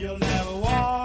you'll never walk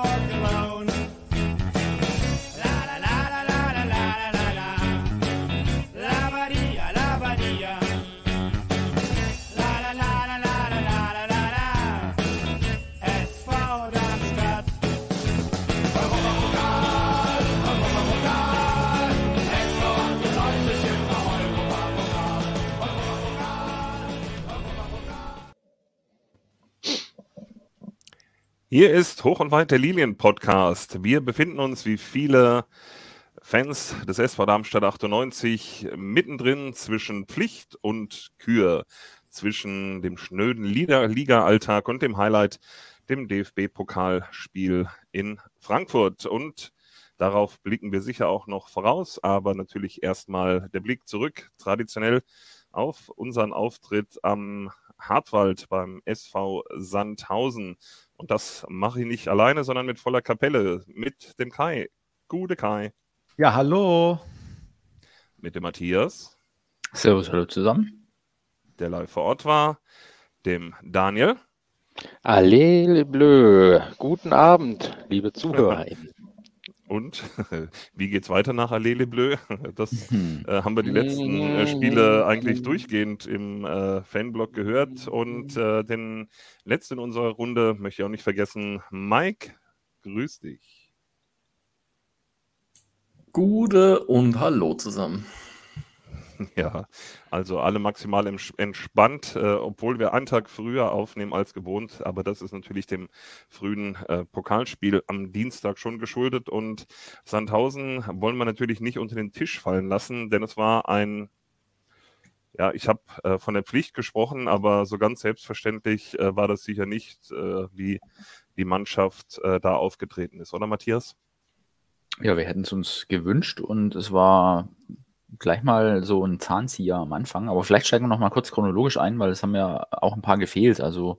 Hier ist Hoch und Weit der Lilien-Podcast. Wir befinden uns wie viele Fans des SV Darmstadt 98 mittendrin zwischen Pflicht und Kür, zwischen dem schnöden Liga- Liga-Alltag und dem Highlight, dem DFB-Pokalspiel in Frankfurt. Und darauf blicken wir sicher auch noch voraus, aber natürlich erstmal der Blick zurück, traditionell auf unseren Auftritt am Hartwald beim SV Sandhausen. Und das mache ich nicht alleine, sondern mit voller Kapelle, mit dem Kai. Gute Kai. Ja, hallo. Mit dem Matthias, Servus, hallo zusammen. der live vor Ort war, dem Daniel Allez, bleu. Guten Abend, liebe Zuhörer. und wie geht's weiter nach Allele Bleu? Das Hm. äh, haben wir die letzten äh, Spiele eigentlich durchgehend im äh, Fanblog gehört. Und äh, den letzten in unserer Runde möchte ich auch nicht vergessen, Mike, grüß dich. Gute und Hallo zusammen. Ja, also alle maximal entspannt, äh, obwohl wir einen Tag früher aufnehmen als gewohnt. Aber das ist natürlich dem frühen äh, Pokalspiel am Dienstag schon geschuldet. Und Sandhausen wollen wir natürlich nicht unter den Tisch fallen lassen, denn es war ein, ja, ich habe äh, von der Pflicht gesprochen, aber so ganz selbstverständlich äh, war das sicher nicht, äh, wie die Mannschaft äh, da aufgetreten ist, oder Matthias? Ja, wir hätten es uns gewünscht und es war gleich mal so ein Zahnzieher am Anfang. Aber vielleicht steigen wir noch mal kurz chronologisch ein, weil es haben ja auch ein paar gefehlt. Also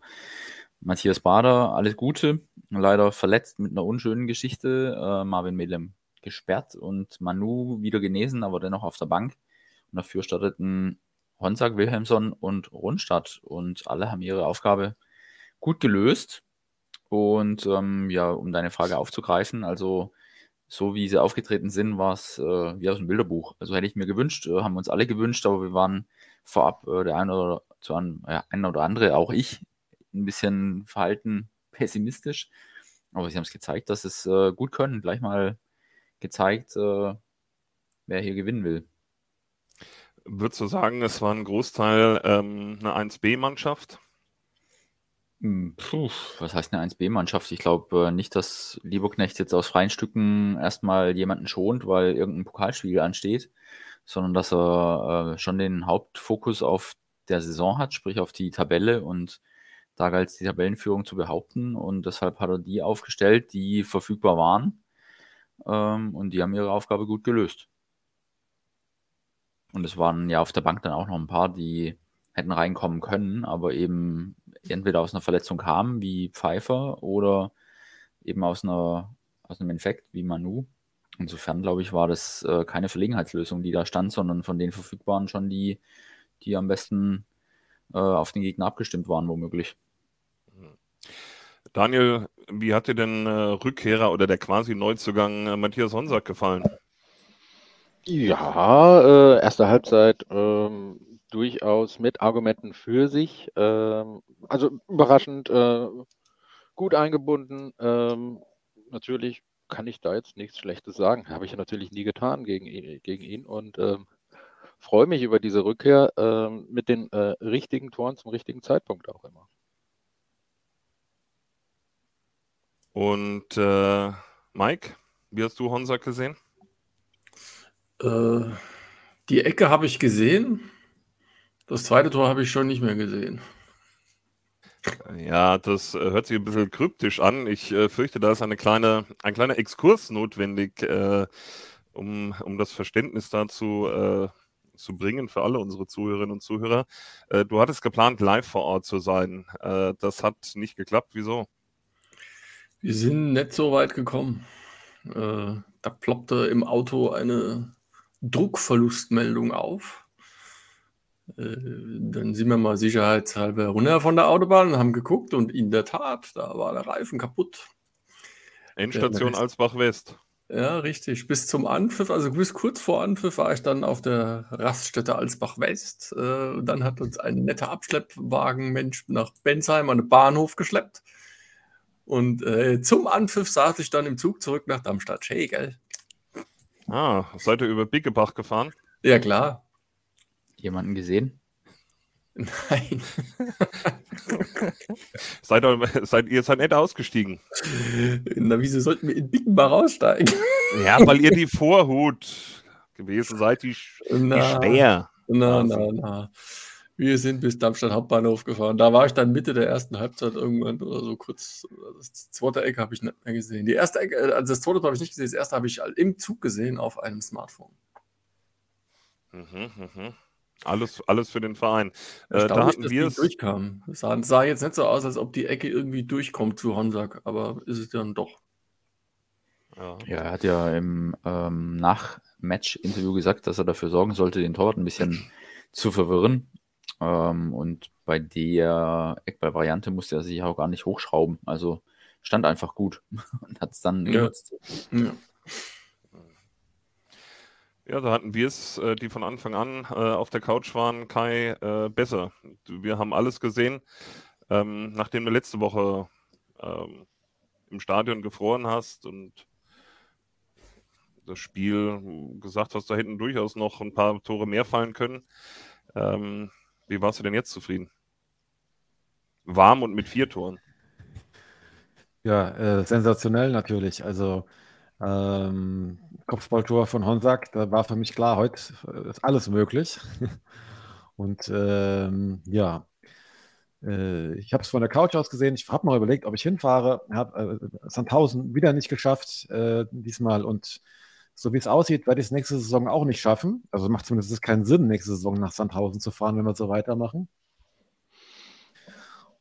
Matthias Bader, alles Gute. Leider verletzt mit einer unschönen Geschichte. Äh, Marvin Melem gesperrt und Manu wieder genesen, aber dennoch auf der Bank. Und dafür starteten Honsack, Wilhelmsson und Rundstadt. Und alle haben ihre Aufgabe gut gelöst. Und ähm, ja, um deine Frage aufzugreifen, also so wie sie aufgetreten sind, war es äh, wie aus dem Bilderbuch. Also hätte ich mir gewünscht, äh, haben uns alle gewünscht, aber wir waren vorab äh, der eine oder, zu an, ja, ein oder andere, auch ich, ein bisschen verhalten pessimistisch. Aber sie haben es gezeigt, dass es äh, gut können. Gleich mal gezeigt, äh, wer hier gewinnen will. Würdest du sagen, es war ein Großteil ähm, eine 1B-Mannschaft? Hm, Puh, was heißt eine 1B-Mannschaft? Ich glaube äh, nicht, dass Lieberknecht jetzt aus freien Stücken erstmal jemanden schont, weil irgendein Pokalspiel ansteht, sondern dass er äh, schon den Hauptfokus auf der Saison hat, sprich auf die Tabelle und da galt es die Tabellenführung zu behaupten und deshalb hat er die aufgestellt, die verfügbar waren ähm, und die haben ihre Aufgabe gut gelöst. Und es waren ja auf der Bank dann auch noch ein paar, die hätten reinkommen können, aber eben entweder aus einer Verletzung kamen, wie Pfeiffer, oder eben aus, einer, aus einem Infekt, wie Manu. Insofern, glaube ich, war das äh, keine Verlegenheitslösung, die da stand, sondern von den Verfügbaren schon die, die am besten äh, auf den Gegner abgestimmt waren, womöglich. Daniel, wie hat dir denn äh, Rückkehrer oder der quasi Neuzugang äh, Matthias Honsack gefallen? Ja, äh, erste Halbzeit ähm, durchaus mit Argumenten für sich. Ähm, also überraschend äh, gut eingebunden. Ähm, natürlich kann ich da jetzt nichts Schlechtes sagen. Habe ich ja natürlich nie getan gegen, ihn- gegen ihn und ähm, freue mich über diese Rückkehr ähm, mit den äh, richtigen Toren zum richtigen Zeitpunkt auch immer. Und äh, Mike, wie hast du Honsack gesehen? Äh, die Ecke habe ich gesehen. Das zweite Tor habe ich schon nicht mehr gesehen. Ja, das äh, hört sich ein bisschen kryptisch an. Ich äh, fürchte, da ist eine kleine, ein kleiner Exkurs notwendig, äh, um, um das Verständnis dazu äh, zu bringen für alle unsere Zuhörerinnen und Zuhörer. Äh, du hattest geplant, live vor Ort zu sein. Äh, das hat nicht geklappt. Wieso? Wir sind nicht so weit gekommen. Da ploppte im Auto eine Druckverlustmeldung auf. Äh, dann sind wir mal sicherheitshalber runter von der Autobahn und haben geguckt und in der Tat, da war der Reifen kaputt. Endstation Ja, Alsbach West. Ja, richtig. Bis zum Anpfiff, also bis kurz vor Anpfiff war ich dann auf der Raststätte Alsbach West. Äh, und dann hat uns ein netter Abschleppwagenmensch nach Bensheim an den Bahnhof geschleppt. Und äh, zum Anpfiff saß ich dann im Zug zurück nach Darmstadt. Hey, gell? Ah, seid ihr über Bicgebach gefahren? Ja, klar. Jemanden gesehen? Nein. Seid ihr, seid, ihr seid nicht ausgestiegen? Na, wieso sollten wir in Bickenbach aussteigen? Ja, weil ihr die Vorhut gewesen seid, die, die Na. schwer. Na, na, na. Wir sind bis Darmstadt Hauptbahnhof gefahren. Da war ich dann Mitte der ersten Halbzeit irgendwann oder so kurz. Das zweite Eck habe ich nicht mehr gesehen. Die erste Ecke, äh, also das zweite habe ich nicht gesehen. Das erste habe ich im Zug gesehen auf einem Smartphone. Mhm, mhm. Alles, alles für den Verein. Äh, da hatten dass wir es. durchkamen. Es sah, sah jetzt nicht so aus, als ob die Ecke irgendwie durchkommt zu Honsack, aber ist es dann doch. Ja. Ja, er hat ja im ähm, Nach-Match-Interview gesagt, dass er dafür sorgen sollte, den Torwart ein bisschen zu verwirren. Ähm, und bei der Eckball-Variante musste er sich auch gar nicht hochschrauben. Also stand einfach gut und hat es dann Ja. genutzt. Ja. Ja, da hatten wir es, äh, die von Anfang an äh, auf der Couch waren, Kai, äh, besser. Wir haben alles gesehen. Ähm, nachdem du letzte Woche ähm, im Stadion gefroren hast und das Spiel gesagt hast, da hätten durchaus noch ein paar Tore mehr fallen können. Ähm, wie warst du denn jetzt zufrieden? Warm und mit vier Toren. Ja, äh, sensationell natürlich. Also ähm, Kopfballtor von Honsack, da war für mich klar, heute ist alles möglich. Und ähm, ja, äh, ich habe es von der Couch aus gesehen. Ich habe mal überlegt, ob ich hinfahre. Habe äh, Sandhausen wieder nicht geschafft äh, diesmal. Und so wie es aussieht, werde ich es nächste Saison auch nicht schaffen. Also macht zumindest keinen Sinn, nächste Saison nach Sandhausen zu fahren, wenn wir so weitermachen.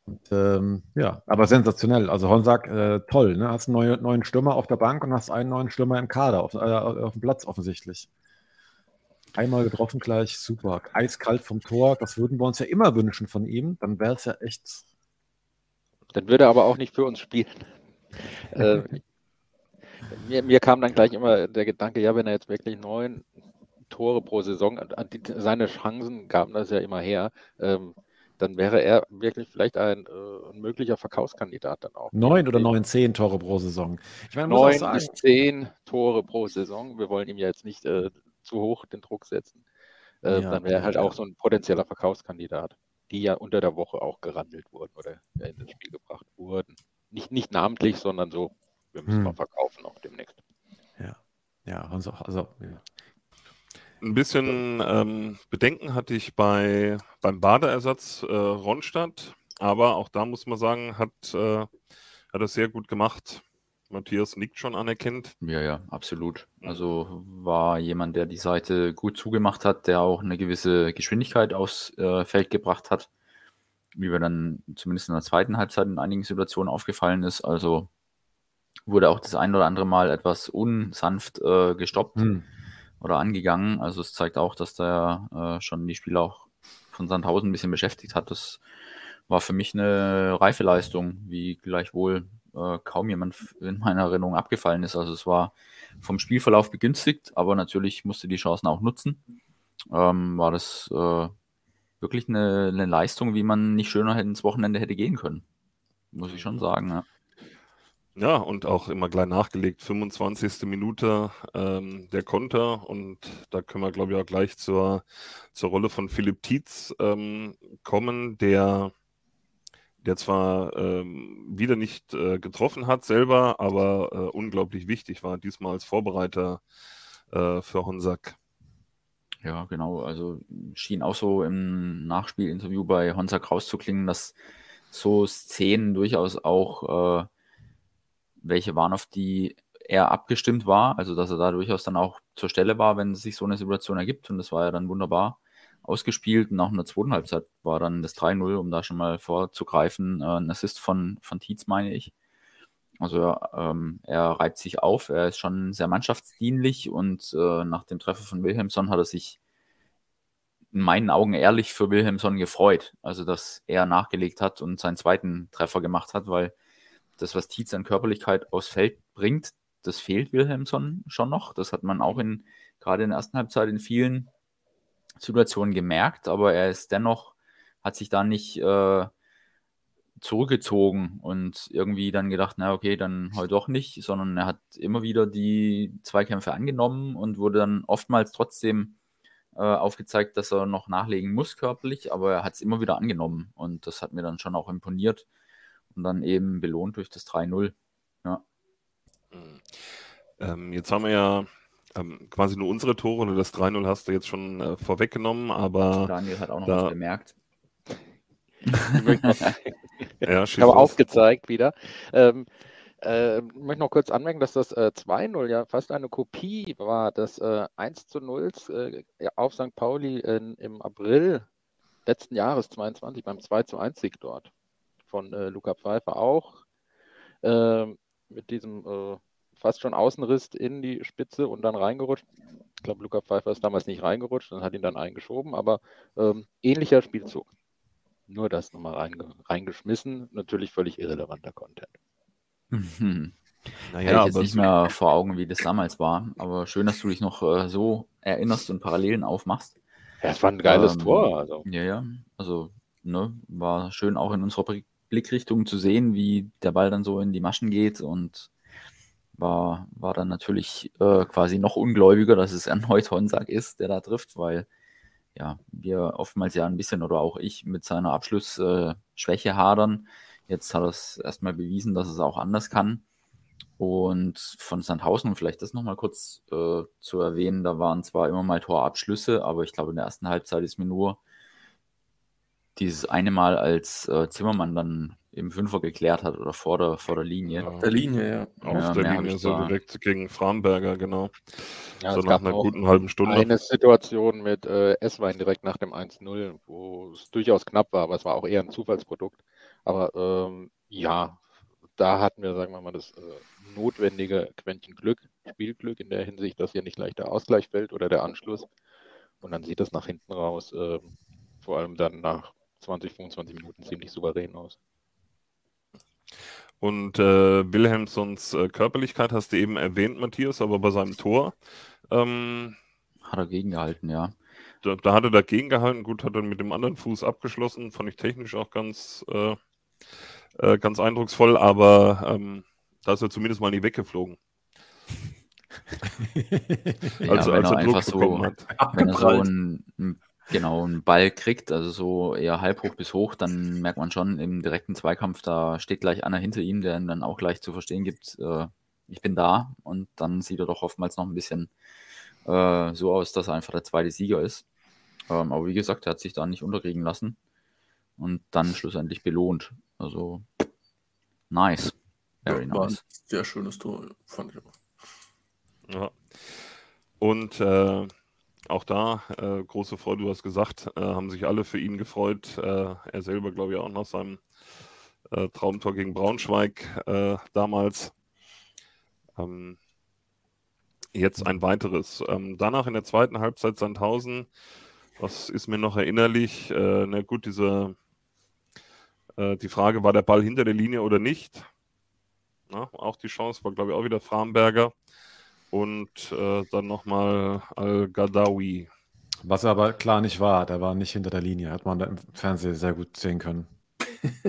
Und, ähm, ja, aber sensationell. Also Honsack, äh, toll. Ne? Hast einen neuen, neuen Stürmer auf der Bank und hast einen neuen Stürmer im Kader, auf, äh, auf dem Platz offensichtlich. Einmal getroffen gleich, super. Eiskalt vom Tor, das würden wir uns ja immer wünschen von ihm. Dann wäre es ja echt. Dann würde er aber auch nicht für uns spielen. äh, mir, mir kam dann gleich immer der Gedanke, ja, wenn er jetzt wirklich neun Tore pro Saison, seine Chancen gaben das ja immer her, ähm, dann wäre er wirklich vielleicht ein, äh, ein möglicher Verkaufskandidat dann auch. Neun oder neun, zehn Tore pro Saison. Ich meine, Neun bis zehn Tore pro Saison. Wir wollen ihm ja jetzt nicht äh, zu hoch den Druck setzen. Äh, Ja, dann wäre er halt ja. auch so ein potenzieller Verkaufskandidat, die ja unter der Woche auch gerandelt wurden oder ja in das Spiel gebracht wurden. Nicht, nicht namentlich, sondern so, wir müssen Hm. mal verkaufen auch demnächst. ja, Honsack, also, ja. Ein bisschen ähm, Bedenken hatte ich bei, beim Badeersatz äh, Ronstadt, aber auch da muss man sagen, hat, äh, hat er sehr gut gemacht. Matthias nickt schon anerkennt. Ja, ja, absolut. Also war jemand, der die Seite gut zugemacht hat, der auch eine gewisse Geschwindigkeit aufs äh, Feld gebracht hat, wie wir dann zumindest in der zweiten Halbzeit in einigen Situationen aufgefallen ist. Also wurde auch das ein oder andere Mal etwas unsanft äh, gestoppt Hm. Oder angegangen. Also es zeigt auch, dass der äh, schon die Spieler auch von Sandhausen ein bisschen beschäftigt hat. Das war für mich eine reife Leistung, wie gleichwohl äh, kaum jemand in meiner Erinnerung abgefallen ist. Also es war vom Spielverlauf begünstigt, aber natürlich musste die Chancen auch nutzen. Ähm, war das äh, wirklich eine, eine Leistung, wie man nicht schöner ins Wochenende hätte gehen können. Muss ich schon sagen. Ja. Ja, und auch immer gleich nachgelegt, 25. Minute ähm, der Konter und da können wir, glaube ich, auch gleich zur, zur Rolle von Philipp Tietz ähm, kommen, der, der zwar ähm, wieder nicht äh, getroffen hat selber, aber äh, unglaublich wichtig war, diesmal als Vorbereiter äh, für Honsack. Ja, genau. Also schien auch so im Nachspielinterview bei Honsack rauszuklingen, dass so Szenen durchaus auch äh, welche waren, auf die er abgestimmt war. Also dass er da durchaus dann auch zur Stelle war, wenn sich so eine Situation ergibt. Und das war ja dann wunderbar ausgespielt. In der zweiten Halbzeit war dann das 3-0, um da schon mal vorzugreifen. Äh, ein Assist von, von Tietz, meine ich. Also er, ähm, er reibt sich auf, er ist schon sehr mannschaftsdienlich und äh, nach dem Treffer von Wilhelmsson hat er sich in meinen Augen ehrlich für Wilhelmsson gefreut. Also, dass er nachgelegt hat und seinen zweiten Treffer gemacht hat, weil das, was Tietz an Körperlichkeit aufs Feld bringt, das fehlt Wilhelmsson schon noch. Das hat man auch in, gerade in der ersten Halbzeit in vielen Situationen gemerkt, aber er ist dennoch, hat sich da nicht äh, zurückgezogen und irgendwie dann gedacht, na okay, dann heute doch nicht, sondern er hat immer wieder die Zweikämpfe angenommen und wurde dann oftmals trotzdem äh, aufgezeigt, dass er noch nachlegen muss körperlich, aber er hat es immer wieder angenommen und das hat mir dann schon auch imponiert und dann eben belohnt durch das 3-0. Ja. Mhm. Ähm, jetzt haben wir ja ähm, quasi nur unsere Tore oder das 3-0 hast du jetzt schon äh, vorweggenommen, aber Daniel hat auch noch da- was bemerkt. Ja, ich habe aufgezeigt wieder. Ähm, äh, ich möchte noch kurz anmerken, dass das äh, 2-0 ja fast eine Kopie war des äh, 1 zu 0 äh, auf St. Pauli in, im April letzten Jahres 22 beim 2 zu 1 Sieg dort von äh, Luca Pfeiffer auch ähm, mit diesem äh, fast schon Außenriss in die Spitze und dann reingerutscht. Ich glaube, Luca Pfeiffer ist damals nicht reingerutscht und hat ihn dann eingeschoben, aber ähm, ähnlicher Spielzug. Nur das nochmal reinge reingeschmissen. Natürlich völlig irrelevanter Content. Mhm. Naja, Hätte ich jetzt aber nicht mehr vor Augen, wie das damals war, aber schön, dass du dich noch äh, so erinnerst und Parallelen aufmachst. Ja, es war ein geiles Ähm, Tor. Also. Ja, ja, also ne, war schön auch in unserer Blick- Blickrichtung zu sehen, wie der Ball dann so in die Maschen geht und war, war dann natürlich äh, quasi noch ungläubiger, dass es erneut Honsack ist, der da trifft, weil ja, wir oftmals ja ein bisschen oder auch ich mit seiner Abschlussschwäche äh, hadern. Jetzt hat er es erstmal bewiesen, dass es auch anders kann. Und von Sandhausen, vielleicht das nochmal kurz äh, zu erwähnen, da waren zwar immer mal Torabschlüsse, aber ich glaube, in der ersten Halbzeit ist mir nur dieses eine Mal, als äh, Zimmermann dann im Fünfer geklärt hat oder vor der, vor der Linie. Ja. Der Linie, ja. auf Ja, der Linie so da- direkt gegen Framberger, genau. Ja, so es nach gab einer guten halben Stunde. eine Situation mit äh, Esswein direkt nach dem 1-0, wo es durchaus knapp war, aber es war auch eher ein Zufallsprodukt. Aber ähm, ja, da hatten wir, sagen wir mal, das äh, notwendige Quäntchen Glück, Spielglück in der Hinsicht, dass hier nicht gleich der Ausgleich fällt oder der Anschluss. Und dann sieht das nach hinten raus, ähm, vor allem dann nach 20, 25 Minuten ziemlich souverän aus. Und äh, Wilhelmsons äh, Körperlichkeit hast du eben erwähnt, Matthias, aber bei seinem Tor, ähm, Hat er gegengehalten, ja. da, da hat er dagegen gehalten. Gut, hat er mit dem anderen Fuß abgeschlossen. Fand ich technisch auch ganz, äh, äh, ganz eindrucksvoll, aber ähm, da ist er zumindest mal nie weggeflogen. Ja, Also, wenn als er er Druck einfach so, wenn er so einen, einen- genau, einen Ball kriegt, also so eher halb hoch bis hoch, dann merkt man schon im direkten Zweikampf, da steht gleich einer hinter ihm, der ihm dann auch gleich zu verstehen gibt, äh, ich bin da. Und dann sieht er doch oftmals noch ein bisschen äh, so aus, dass er einfach der zweite Sieger ist. Ähm, aber wie gesagt, er hat sich da nicht unterkriegen lassen und dann schlussendlich belohnt. Also nice. Very Ja, war ein nice. sehr schönes Tor, fand ich auch. Ja. Und äh, auch da, äh, große Freude, du hast gesagt, äh, haben sich alle für ihn gefreut. Äh, er selber, glaube ich, auch nach seinem äh, Traumtor gegen Braunschweig äh, damals. Ähm, jetzt ein weiteres. Ähm, danach in der zweiten Halbzeit Sandhausen, was ist mir noch erinnerlich? Äh, na gut, diese, die Frage, war der Ball hinter der Linie oder nicht? Na, auch die Chance war, glaube ich, auch wieder Framberger. Und äh, dann nochmal Al-Gadawi. Was er aber klar nicht war, der war nicht hinter der Linie, hat man da im Fernsehen sehr gut sehen können.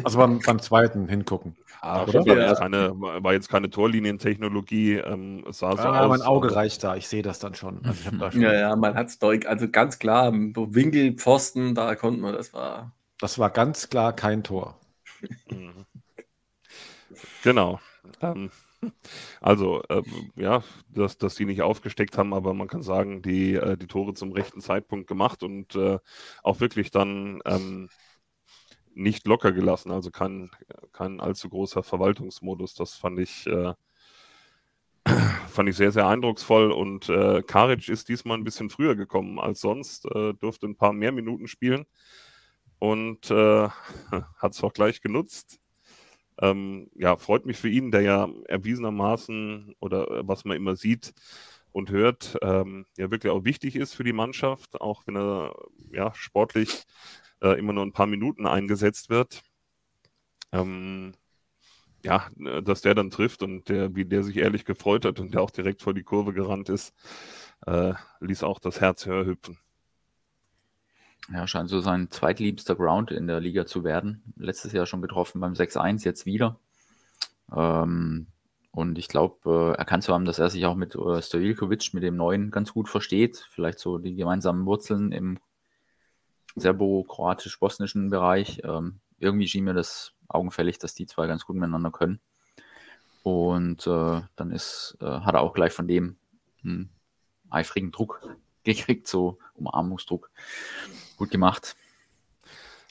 Also beim, beim zweiten hingucken. Ah, war, Ja. jetzt keine, war jetzt keine Torlinientechnologie, ähm, es sah so Ah, aus. mein Auge reicht da, ich sehe das dann schon. Also da schon Ja, ja, man hat es deutlich, also ganz klar, Winkel, Pfosten, da konnte man, das war. Das war ganz klar kein Tor. Mhm. Genau. Ähm, also, ähm, ja, dass, dass die nicht aufgesteckt haben, aber man kann sagen, die, äh, die Tore zum rechten Zeitpunkt gemacht und äh, auch wirklich dann ähm, nicht locker gelassen. Also kein, kein allzu großer Verwaltungsmodus. Das fand ich, äh, fand ich sehr, sehr eindrucksvoll. Und äh, Karic ist diesmal ein bisschen früher gekommen als sonst, äh, durfte ein paar mehr Minuten spielen und äh, hat es auch gleich genutzt. Ähm, ja, freut mich für ihn, der ja erwiesenermaßen oder äh, was man immer sieht und hört, ähm, ja wirklich auch wichtig ist für die Mannschaft, auch wenn er ja sportlich äh, immer nur ein paar Minuten eingesetzt wird. Ähm, ja, dass der dann trifft und der, wie der sich ehrlich gefreut hat und der auch direkt vor die Kurve gerannt ist, äh, ließ auch das Herz höher hüpfen. Ja, scheint so sein zweitliebster Ground in der Liga zu werden. Letztes Jahr schon getroffen beim 6-1, jetzt wieder. Ähm, und ich glaube, äh, erkannt zu haben, dass er sich auch mit äh, Stojilkovic, mit dem Neuen, ganz gut versteht. Vielleicht so die gemeinsamen Wurzeln im serbo-kroatisch-bosnischen Bereich. Ähm, irgendwie schien mir das augenfällig, dass die zwei ganz gut miteinander können. Und äh, dann ist, äh, hat er auch gleich von dem einen eifrigen Druck gekriegt, so Umarmungsdruck. Gut gemacht.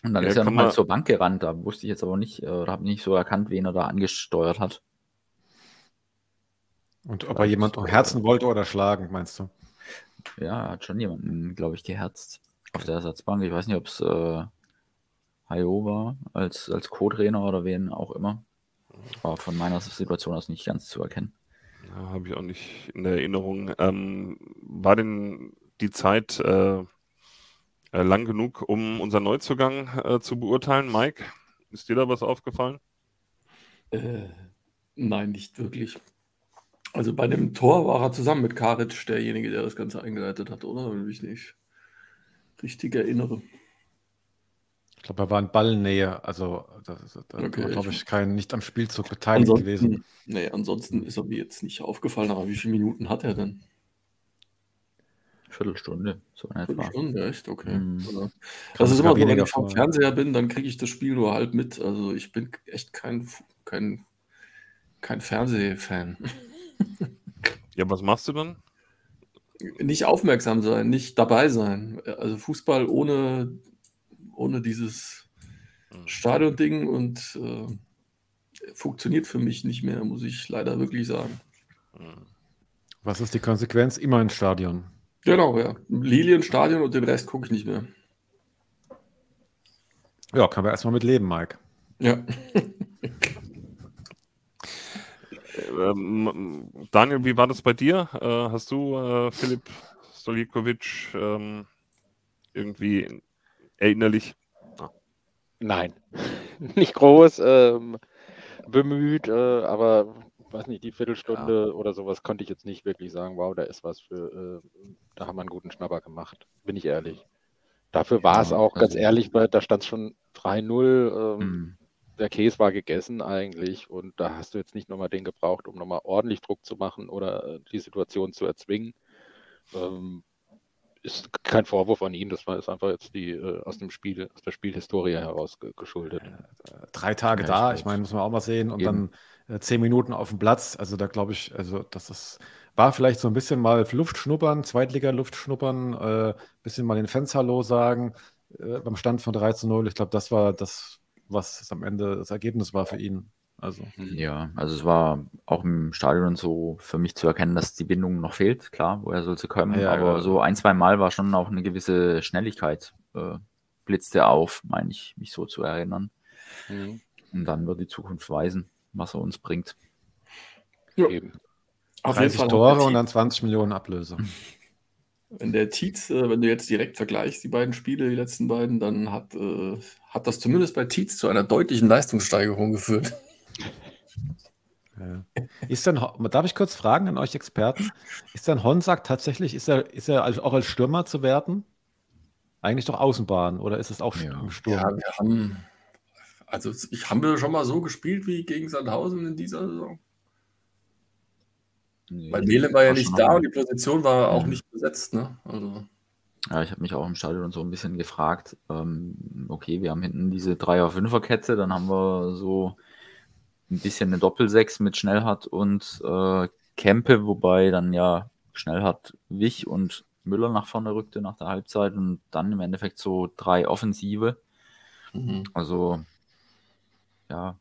Und dann Ja, ist er nochmal zur Bank gerannt. Da wusste ich jetzt aber nicht, äh, oder habe nicht so erkannt, wen er da angesteuert hat. Und ob er jemand umherzen wollte oder schlagen, meinst du? Ja, hat schon jemanden, glaube ich, geherzt auf der Ersatzbank. Ich weiß nicht, ob es äh, Hayo war als, als Co-Trainer oder wen auch immer. War von meiner Situation aus nicht ganz zu erkennen. Ja, Habe ich auch nicht in der Erinnerung. Ähm, war denn die Zeit äh, äh, lang genug, um unseren Neuzugang äh, zu beurteilen? Mike, ist dir da was aufgefallen? Äh, nein, nicht wirklich. Also bei dem Tor war er zusammen mit Karic derjenige, der das Ganze eingeleitet hat, oder? Wenn ich mich nicht richtig erinnere. Ich glaube, er war in Ballnähe. Also, da, da Okay, war, glaube ich- ich, kein, nicht am Spielzug beteiligt gewesen. Nee, ansonsten ist er mir jetzt nicht aufgefallen, aber wie viele Minuten hat er denn? Viertelstunde, so in etwa. Viertelstunde, echt? Okay. Mhm. Ist sogar immer so, wenn weniger ich vom Fernseher bin, dann kriege ich das Spiel nur halb mit. Also ich bin echt kein, kein, kein Fernsehfan. Ja, was machst du dann? Nicht aufmerksam sein, nicht dabei sein. Also Fußball ohne, ohne dieses Stadion-Ding und äh, funktioniert für mich nicht mehr, muss ich leider wirklich sagen. Was ist die Konsequenz? Immer ins Stadion. Genau, ja. Lilienstadion und den Rest gucke ich nicht mehr. Ja, können wir erstmal mit leben, Mike. Ja. Ähm, Daniel, wie war das bei dir? Äh, hast du äh, Philipp Stolikovic ähm, irgendwie erinnerlich? Nein, nicht groß, ähm, bemüht, äh, aber weiß nicht, die Viertelstunde oder sowas konnte ich jetzt nicht wirklich sagen, wow, da ist was für, äh, da haben wir einen guten Schnapper gemacht, bin ich ehrlich. Dafür war es Ja, auch, ganz also- ehrlich, weil da stand es schon 3-0, ähm, Mhm. der Käse war gegessen eigentlich und da hast du jetzt nicht nochmal den gebraucht, um nochmal ordentlich Druck zu machen oder äh, die Situation zu erzwingen. Ähm, ist kein Vorwurf an ihn, das war ist einfach jetzt die äh, aus dem Spiel, aus der Spielhistorie heraus ge geschuldet. Drei Tage Ja, da, ich meine, muss man auch mal sehen. Und Eben. dann äh, zehn Minuten auf dem Platz. Also da glaube ich, also das ist, war vielleicht so ein bisschen mal Luft schnuppern, Zweitliga-Luft schnuppern, äh, bisschen mal den Fans Hallo sagen, äh, beim Stand von 3 zu 0. Ich glaube, das war das, was am Ende das Ergebnis war für ihn. Also, Ja, also es war auch im Stadion so für mich zu erkennen, dass die Bindung noch fehlt. Klar, woher soll sie kommen? Ja, aber ja. so ein, zwei Mal war schon auch eine gewisse Schnelligkeit, äh, blitzte auf, meine ich, mich so zu erinnern. Mhm. Und dann wird die Zukunft weisen, was er uns bringt. Ja. Eben. Auf jeden 30 Fall hat Tore der und dann 20 Millionen Ablöse. Wenn der Tietz, äh, wenn du jetzt direkt vergleichst, die beiden Spiele, die letzten beiden, dann hat, äh, hat das zumindest bei Tietz zu einer deutlichen Leistungssteigerung geführt. Ja. Ist denn, Ho- darf ich kurz fragen an euch Experten, ist denn Honsack tatsächlich, ist er, ist er auch als Stürmer zu werten? Eigentlich doch Außenbahn oder ist es auch Ja. im Sturm? Ja, wir haben, also ich haben wir schon mal so gespielt wie gegen Sandhausen in dieser Saison. Nee, Weil Mele war ja nicht da und die Position war auch Mhm. nicht besetzt, ne? Also, Ja, ich habe mich auch im Stadion so ein bisschen gefragt, ähm, okay, wir haben hinten diese Dreier-Fünfer-Kette, dann haben wir so ein bisschen eine Doppelsechs mit Schnellhardt und äh, Kempe, wobei dann ja Schnellhardt wich und Müller nach vorne rückte nach der Halbzeit und dann im Endeffekt so drei Offensive. mhm. Also, ja,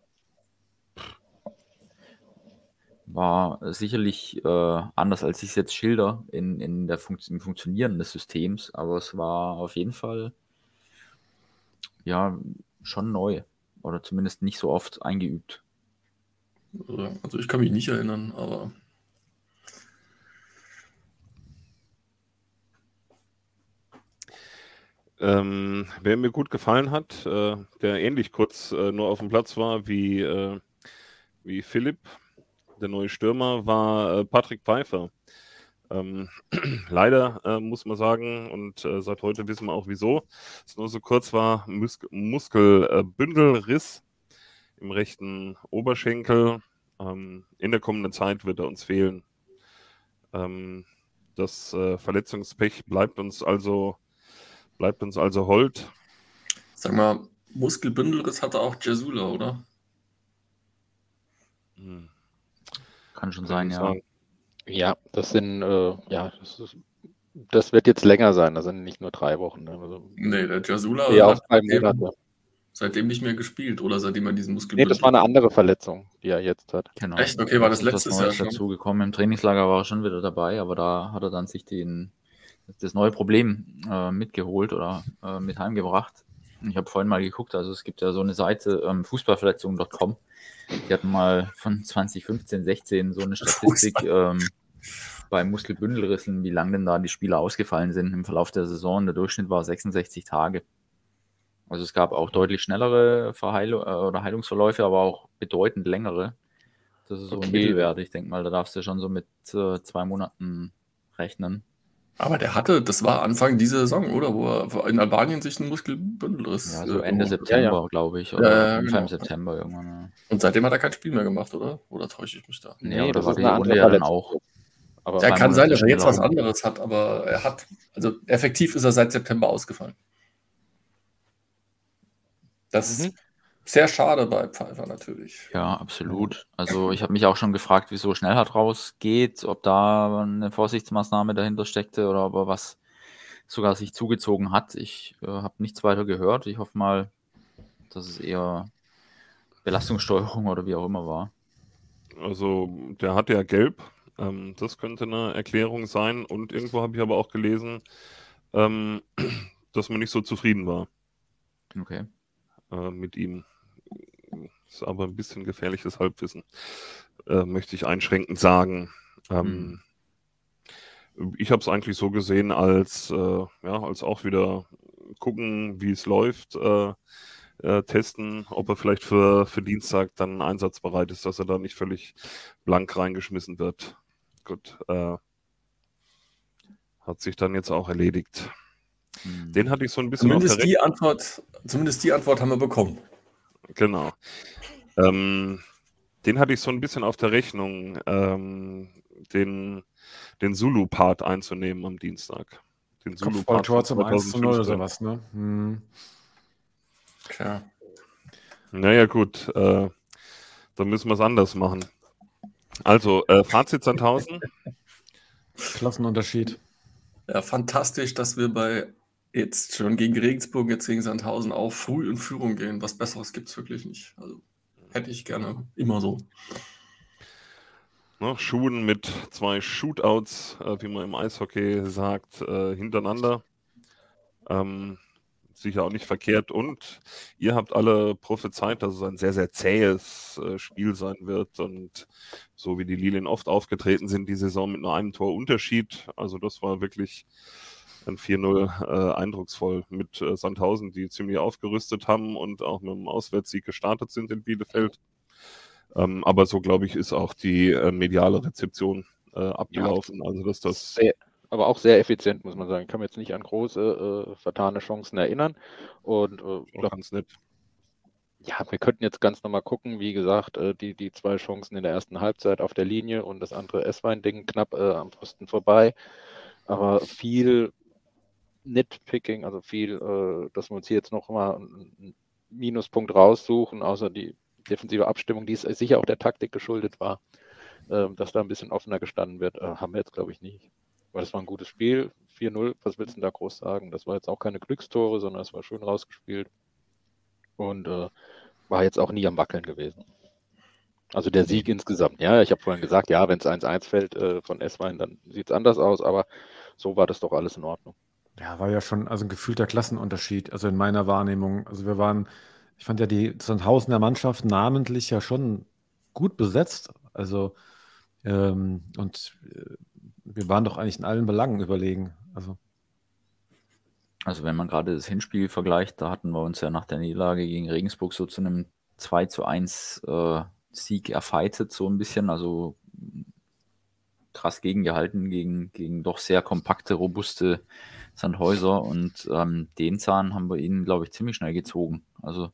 war sicherlich äh, anders, als ich es jetzt schilder in, in der Funkt im Funktionieren des Systems, aber es war auf jeden Fall ja schon neu oder zumindest nicht so oft eingeübt. also ich kann mich nicht erinnern, aber Ähm, wer mir gut gefallen hat, äh, der ähnlich kurz äh, nur auf dem Platz war wie, äh, wie Philipp, der neue Stürmer, war äh, Patrick Pfeiffer. Ähm, leider äh, muss man sagen, und äh, seit heute wissen wir auch wieso, es nur so kurz war, Mus Muskelbündelriss im rechten Oberschenkel. Ähm, in der kommenden Zeit wird er uns fehlen. Ähm, das Verletzungspech bleibt uns also bleibt uns also hold. Sag mal, Muskelbündelriss hatte auch Jasula, oder? Hm, Kann schon sein, ja. sagen. Ja, das sind, äh, ja, das ist, das wird jetzt länger sein, das sind nicht nur drei Wochen. Ne? Also, Nee, der Jasula eher auch hat drei seitdem, Monate. seitdem nicht mehr gespielt oder seitdem er diesen Nee, Muskelbündel. das war eine andere Verletzung, die er jetzt hat. Genau. Echt? Okay, war das was letztes Jahr schon? dazu gekommen. Im Trainingslager war er schon wieder dabei, aber da hat er dann sich den, das neue Problem äh, mitgeholt oder äh, mit heimgebracht. Ich habe vorhin mal geguckt, also es gibt ja so eine Seite, ähm, fußballverletzungen.com. Die hatten mal von 2015, 16 so eine Statistik ähm, bei Muskelbündelrissen, wie lange denn da die Spieler ausgefallen sind im Verlauf der Saison. Der Durchschnitt war 66 Tage. Also es gab auch deutlich schnellere Verheilung, äh, oder Heilungsverläufe, aber auch bedeutend längere. Das ist so ein Okay. Mittelwert. Ich denke mal, da darfst du schon so mit äh, zwei Monaten rechnen. Aber der hatte, das war Anfang dieser Saison, oder? Wo er in Albanien sich einen Muskelbündelriss. Ja, so äh, Ende hat. September, glaube ich. Oder Ja, ja, Fall im genau. September irgendwann. Ja. Und seitdem hat er kein Spiel mehr gemacht, oder? Oder täusche ich mich da? Nee, Nee, das war ist die eine Runde andere ja dann auch. Aber Ja, kann sein, dass er jetzt was anderes hat, aber er hat, also effektiv ist er seit September ausgefallen. Das ist Mhm. Sehr schade bei Pfeiffer natürlich. Ja, absolut. Also ich habe mich auch schon gefragt, wieso Schnellhardt rausgeht, ob da eine Vorsichtsmaßnahme dahinter steckte oder ob er was sogar sich zugezogen hat. Ich äh, habe nichts weiter gehört. Ich hoffe mal, dass es eher Belastungssteuerung oder wie auch immer war. Also, der hat ja gelb. Ähm, das könnte eine Erklärung sein. Und irgendwo habe ich aber auch gelesen, ähm, dass man nicht so zufrieden war Okay. äh, mit ihm. Ist aber ein bisschen gefährliches Halbwissen, äh, möchte ich einschränkend sagen. Ähm, Ich habe es eigentlich so gesehen, als, äh, ja, als auch wieder gucken, wie es läuft, äh, äh, testen, ob er vielleicht für, für Dienstag dann einsatzbereit ist, dass er da nicht völlig blank reingeschmissen wird. Gut, äh, hat sich dann jetzt auch erledigt. Hm. Den hatte ich so ein bisschen auf der Zumindest die Antwort, zumindest die Antwort haben wir bekommen. Genau. Ähm, den hatte ich so ein bisschen auf der Rechnung, ähm, den, den Zulu-Part einzunehmen am Dienstag. Den Zulu-Part Kopfballtor von zum 1 zu 0 oder 2015. sowas, ne? Hm. Tja. Naja, gut, äh, dann müssen wir es anders machen. Also, äh, Fazit Sandhausen. Klassenunterschied. Ja, fantastisch, dass wir bei jetzt schon gegen Regensburg, jetzt gegen Sandhausen auch früh in Führung gehen. Was Besseres gibt es wirklich nicht. Also hätte ich gerne immer so. Ne, Schuhen mit zwei Shootouts, äh, wie man im Eishockey sagt, äh, hintereinander. Ähm, sicher auch nicht verkehrt. Und ihr habt alle prophezeit, dass es ein sehr, sehr zähes äh, Spiel sein wird. Und so wie die Lilien oft aufgetreten sind, die Saison mit nur einem Tor Unterschied. Also das war wirklich ein 4-0 äh, eindrucksvoll mit äh, Sandhausen, die ziemlich aufgerüstet haben und auch mit einem Auswärtssieg gestartet sind in Bielefeld. Ähm, aber so, glaube ich, ist auch die äh, mediale Rezeption äh, abgelaufen. also, dass das. Sehr, aber auch sehr effizient, muss man sagen. Ich kann mich jetzt nicht an große äh, vertane Chancen erinnern. Und äh, glaub, ganz nett. ja, wir könnten jetzt ganz nochmal gucken. Wie gesagt, die, die zwei Chancen in der ersten Halbzeit auf der Linie und das andere S-Wein-Ding knapp am Pfosten vorbei. Aber viel Nitpicking, also viel, äh, dass wir uns hier jetzt nochmal einen Minuspunkt raussuchen, außer die defensive Abstimmung, die es sicher auch der Taktik geschuldet war, äh, dass da ein bisschen offener gestanden wird, äh, haben wir jetzt, glaube ich, nicht. Weil das war ein gutes Spiel, 4-0, was willst du denn da groß sagen? Das war jetzt auch keine Glückstore, sondern es war schön rausgespielt und äh, war jetzt auch nie am Wackeln gewesen. Also der Sieg insgesamt, ja, ich habe vorhin gesagt, ja, wenn es 1-1 fällt äh, von S-Wein, dann sieht es anders aus, aber so war das doch alles in Ordnung. Ja, war ja schon also ein gefühlter Klassenunterschied, also in meiner Wahrnehmung. Also wir waren, ich fand ja die Sandhausener Mannschaft namentlich ja schon gut besetzt. Also ähm, und äh, wir waren doch eigentlich in allen Belangen überlegen. Also Also wenn man gerade das Hinspiel vergleicht, da hatten wir uns ja nach der Niederlage gegen Regensburg so zu einem 2 zu 1 äh, Sieg erfightet, so ein bisschen. Also krass gegengehalten gegen, gegen doch sehr kompakte, robuste Sandhäuser. Und ähm, den Zahn haben wir ihnen, glaube ich, ziemlich schnell gezogen. Also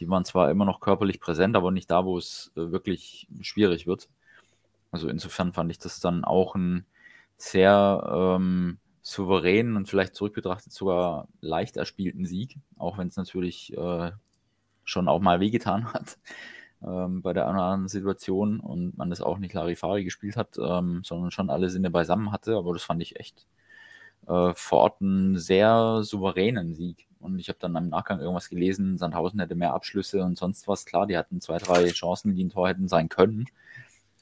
die waren zwar immer noch körperlich präsent, aber nicht da, wo es äh, wirklich schwierig wird. Also insofern fand ich das dann auch ein sehr ähm, souveränen und vielleicht zurückbetrachtet sogar leicht erspielten Sieg, auch wenn es natürlich äh, schon auch mal wehgetan hat ähm, bei der anderen Situation und man das auch nicht Larifari gespielt hat, ähm, sondern schon alle Sinne beisammen hatte. Aber das fand ich echt äh, vor Ort einen sehr souveränen Sieg. Und ich habe dann im Nachgang irgendwas gelesen, Sandhausen hätte mehr Abschlüsse und sonst was. Klar, die hatten zwei, drei Chancen, die ein Tor hätten sein können.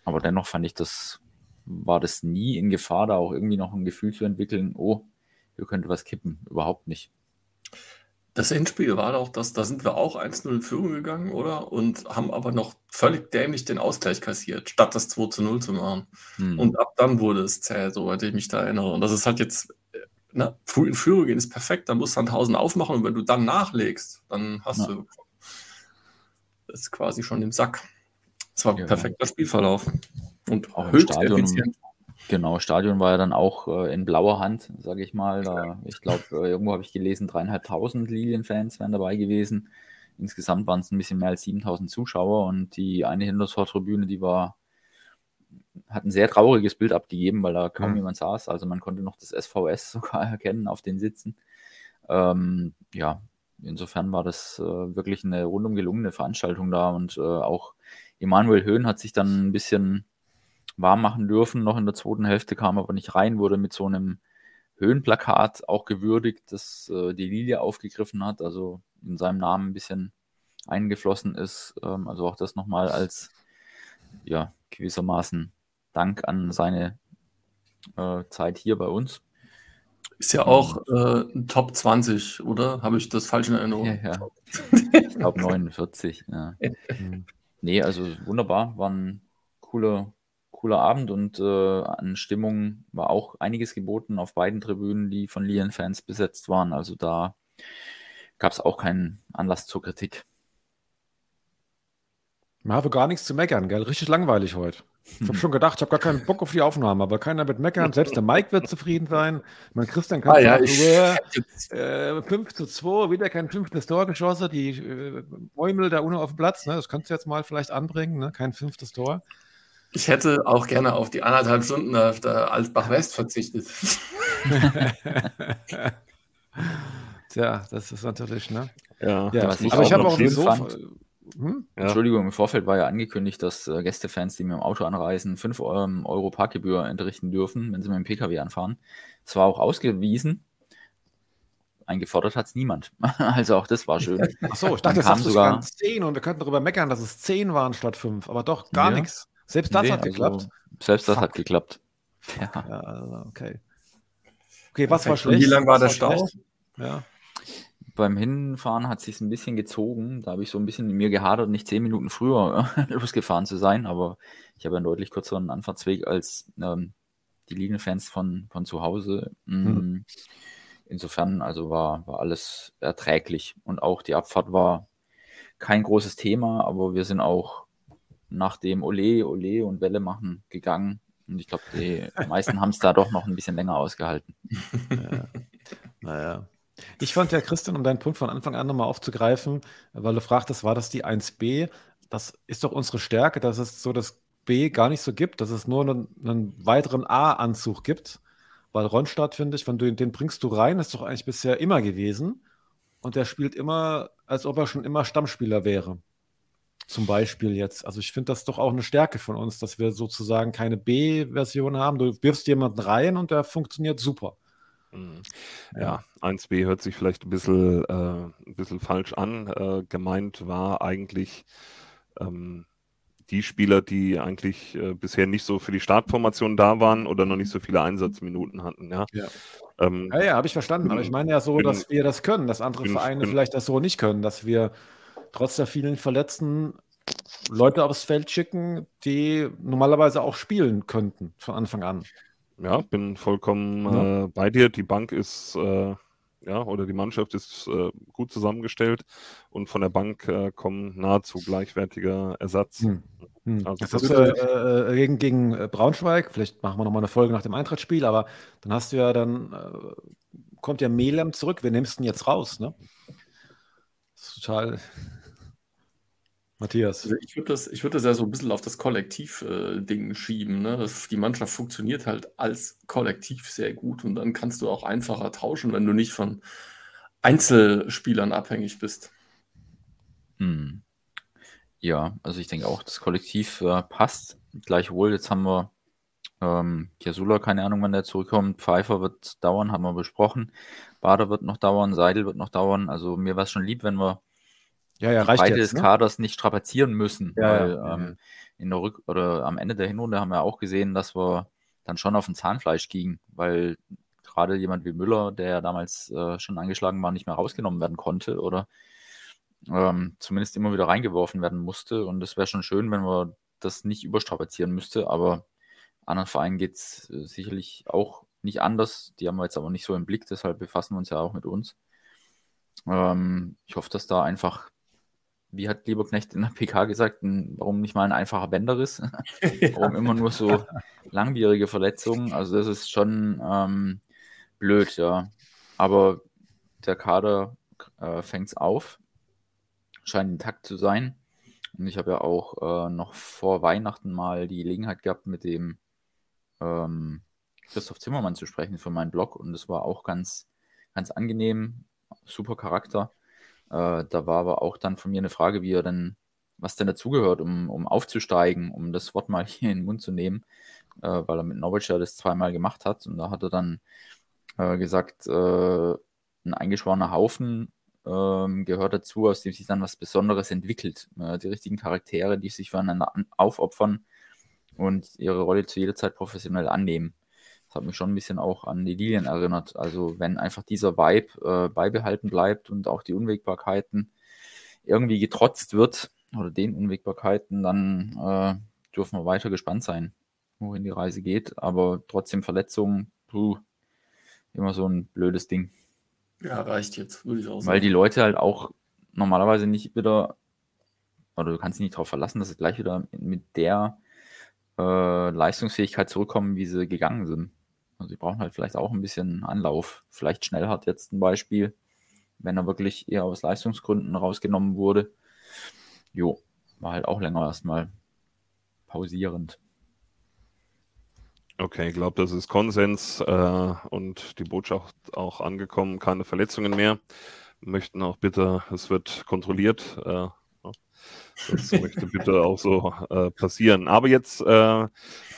Aber dennoch fand ich, das war das nie in Gefahr, da auch irgendwie noch ein Gefühl zu entwickeln, oh, hier könnte was kippen. Überhaupt nicht. Das Endspiel war doch das, da sind wir auch 1-0 in Führung gegangen, oder? Und haben aber noch völlig dämlich den Ausgleich kassiert, statt das 2-0 zu machen. Hm. Und ab dann wurde es zäh, soweit ich mich da erinnere. Und das ist halt jetzt, ne, früh in Führung gehen ist perfekt, dann muss Sandhausen aufmachen und wenn du dann nachlegst, dann hast ja. du das quasi schon im Sack. Das war ein ja, perfekter Spielverlauf. Und auch höchst Stadion, effizient. Genau, Stadion war ja dann auch äh, in blauer Hand, sage ich mal. Da, ich glaube, äh, irgendwo habe ich gelesen, dreieinhalbtausend Lilienfans wären dabei gewesen. Insgesamt waren es ein bisschen mehr als 7000 Zuschauer und die eine Hinderstor-Tribüne, die war, hat ein sehr trauriges Bild abgegeben, weil da kaum mhm. jemand saß. Also man konnte noch das SVS sogar erkennen auf den Sitzen. Ähm, ja, insofern war das äh, wirklich eine rundum gelungene Veranstaltung da und äh, auch Emanuel Höhn hat sich dann ein bisschen warm machen dürfen. Noch in der zweiten Hälfte kam aber nicht rein, wurde mit so einem Höhenplakat auch gewürdigt, das äh, die Lilie aufgegriffen hat, also in seinem Namen ein bisschen eingeflossen ist. Ähm, also auch das nochmal als ja, gewissermaßen Dank an seine äh, Zeit hier bei uns. Ist ja auch äh, Top 20, oder? Habe ich das falsch in Erinnerung? Ja, ja. ich glaube 49. Ja. nee, also wunderbar, war ein cooler, cooler Abend und äh, an Stimmung war auch einiges geboten auf beiden Tribünen, die von Lien-Fans besetzt waren. Also da gab es auch keinen Anlass zur Kritik. Man habe gar nichts zu meckern, gell? Richtig langweilig heute. Ich habe schon gedacht, ich habe gar keinen Bock auf die Aufnahme, aber keiner wird meckern. Selbst der Mike wird zufrieden sein. Mein Christian kann ah, sagen, ja, ich, äh, 5 zu 2, wieder kein fünftes Tor geschossen. Die äh, Bäumel da unten auf dem Platz, ne? das kannst du jetzt mal vielleicht anbringen, ne? kein fünftes Tor. Ich hätte auch gerne auf die anderthalb Stunden auf der Alsbach West verzichtet. Tja, das ist natürlich, ne? Ja, ja aber ich habe auch so. Hm? Ja. Entschuldigung, im Vorfeld war ja angekündigt, dass äh, Gästefans, die mit dem Auto anreisen, 5 ähm, Euro Parkgebühr entrichten dürfen, wenn sie mit dem Pkw anfahren. Es war auch ausgewiesen. Eingefordert hat es niemand. also auch das war schön. Achso, ich dachte, es sogar 10 und wir könnten darüber meckern, dass es 10 waren statt 5, aber doch gar ja. nichts. Selbst das nee, hat also geklappt. Selbst das Fuck. hat geklappt. Ja. ja also, okay. Okay, was war schlecht? Wie lang war der Stau? Ja. Beim Hinfahren hat es sich ein bisschen gezogen. Da habe ich so ein bisschen in mir gehadert, nicht zehn Minuten früher losgefahren zu sein, aber ich habe einen deutlich kürzeren Anfahrtsweg als ähm, die Linienfans von, von zu Hause. Mhm. Insofern, also war, war alles erträglich. Und auch die Abfahrt war kein großes Thema, aber wir sind auch nach dem Ole, Ole und Welle machen gegangen. Und ich glaube, die meisten haben es da doch noch ein bisschen länger ausgehalten. Ja. Naja. Ich fand ja, Christian, um deinen Punkt von Anfang an nochmal aufzugreifen, weil du fragtest, war das die 1b? Das ist doch unsere Stärke, dass es so das B gar nicht so gibt, dass es nur einen, einen weiteren A-Anzug gibt. Weil Ronstadt, finde ich, wenn du den bringst du rein, ist doch eigentlich bisher immer gewesen. Und der spielt immer, als ob er schon immer Stammspieler wäre. Zum Beispiel jetzt. Also ich finde das doch auch eine Stärke von uns, dass wir sozusagen keine B-Version haben. Du wirfst jemanden rein und der funktioniert super. Mhm. Ja, 1b hört sich vielleicht ein bisschen, äh, ein bisschen falsch an. Äh, gemeint war eigentlich ähm, die Spieler, die eigentlich äh, bisher nicht so für die Startformation da waren oder noch nicht so viele Einsatzminuten hatten. Ja, ja, ähm, ja, ja habe ich verstanden. Aber ich meine ja so, bin, dass wir das können, dass andere bin, Vereine bin, vielleicht das so nicht können, dass wir trotz der vielen Verletzten Leute aufs Feld schicken, die normalerweise auch spielen könnten von Anfang an. Ja, bin vollkommen ja. Äh, bei dir. Die Bank ist äh, ja, oder die Mannschaft ist äh, gut zusammengestellt und von der Bank äh, kommen nahezu gleichwertiger Ersatz. Hm. Hm. Also Jetzt das hast du äh, äh, gegen, gegen Braunschweig, vielleicht machen wir nochmal eine Folge nach dem Eintrachtspiel, aber dann hast du ja dann, äh, kommt ja Melem zurück, wer nimmst du denn jetzt raus, ne? Das ist total. Matthias. Also ich würde das, ich würd das ja so ein bisschen auf das Kollektiv-Ding schieben. Ne? Das, die Mannschaft funktioniert halt als Kollektiv sehr gut und dann kannst du auch einfacher tauschen, wenn du nicht von Einzelspielern abhängig bist. Hm. Ja, also ich denke auch, das Kollektiv äh, passt. Gleichwohl, jetzt haben wir ähm, Kiasula, keine Ahnung, wann der zurückkommt. Pfeiffer wird dauern, haben wir besprochen. Bader wird noch dauern, Seidel wird noch dauern. Also mir war es schon lieb, wenn wir Ja, ja, die reicht Breite jetzt, des ne? Kaders nicht strapazieren müssen, Ja, weil ja, ähm, ja. in der Rück- oder am Ende der Hinrunde haben wir auch gesehen, dass wir dann schon auf ein Zahnfleisch gingen, weil gerade jemand wie Müller, der ja damals äh, schon angeschlagen war, nicht mehr rausgenommen werden konnte oder ähm, zumindest immer wieder reingeworfen werden musste. Und es wäre schon schön, wenn wir das nicht überstrapazieren müsste, aber anderen Vereinen geht es äh, sicherlich auch nicht anders. Die haben wir jetzt aber nicht so im Blick, deshalb befassen wir uns ja auch mit uns. Ähm, ich hoffe, dass da einfach, wie hat Lieberknecht in der PK gesagt, warum nicht mal ein einfacher Bänderriss? warum immer nur so langwierige Verletzungen? Also das ist schon ähm, blöd, ja. Aber der Kader äh, fängt es auf, scheint intakt zu sein. Und ich habe ja auch äh, noch vor Weihnachten mal die Gelegenheit gehabt, mit dem ähm, Christoph Zimmermann zu sprechen für meinen Blog. Und es war auch ganz, ganz angenehm, super Charakter. Äh, da war aber auch dann von mir eine Frage, wie er denn, was denn dazugehört, um, um aufzusteigen, um das Wort mal hier in den Mund zu nehmen, äh, weil er mit Norwich ja das zweimal gemacht hat. Und da hat er dann äh, gesagt, äh, ein eingeschworener Haufen ähm, gehört dazu, aus dem sich dann was Besonderes entwickelt. Äh, die richtigen Charaktere, die sich füreinander an, aufopfern und ihre Rolle zu jeder Zeit professionell annehmen. Das hat mich schon ein bisschen auch an die Lilien erinnert. Also wenn einfach dieser Vibe äh, beibehalten bleibt und auch die Unwägbarkeiten irgendwie getrotzt wird oder den Unwägbarkeiten, dann äh, dürfen wir weiter gespannt sein, wohin die Reise geht. Aber trotzdem Verletzungen, puh, immer so ein blödes Ding. Ja, reicht jetzt, würde ich auch sagen. Weil die Leute halt auch normalerweise nicht wieder, oder du kannst dich nicht darauf verlassen, dass sie gleich wieder mit der äh, Leistungsfähigkeit zurückkommen, wie sie gegangen sind. Also sie brauchen halt vielleicht auch ein bisschen Anlauf. Vielleicht schnell hat jetzt ein Beispiel, wenn er wirklich eher aus Leistungsgründen rausgenommen wurde. Jo, war halt auch länger erstmal pausierend. Okay, ich glaube, das ist Konsens äh, und die Botschaft auch angekommen, keine Verletzungen mehr. Möchten auch bitte, es wird kontrolliert. Äh, das möchte bitte auch so äh, passieren. Aber jetzt, äh,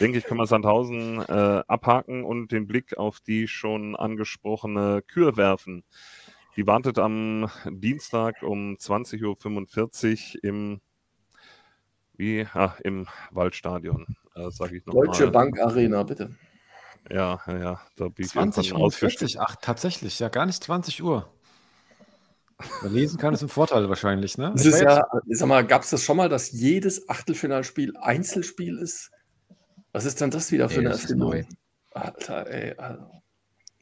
denke ich, können wir Sandhausen äh, abhaken und den Blick auf die schon angesprochene Kür werfen. Die wartet am Dienstag um 20.45 Uhr im, wie, ah, im Waldstadion, äh, sage ich nochmal. Deutsche Bank Arena, bitte. Ja, ja, ja, da bin ich 20 irgendwann Uhr ausgestiegen. 40, ach, tatsächlich, ja, gar nicht 20 Uhr. Lesen kann, ist ein Vorteil wahrscheinlich, ne? Das ist ja, ich sag mal, gab es das schon mal, dass jedes Achtelfinalspiel Einzelspiel ist? Was ist denn das wieder für Nee, eine Erfindung? neu. Alter, ey, also.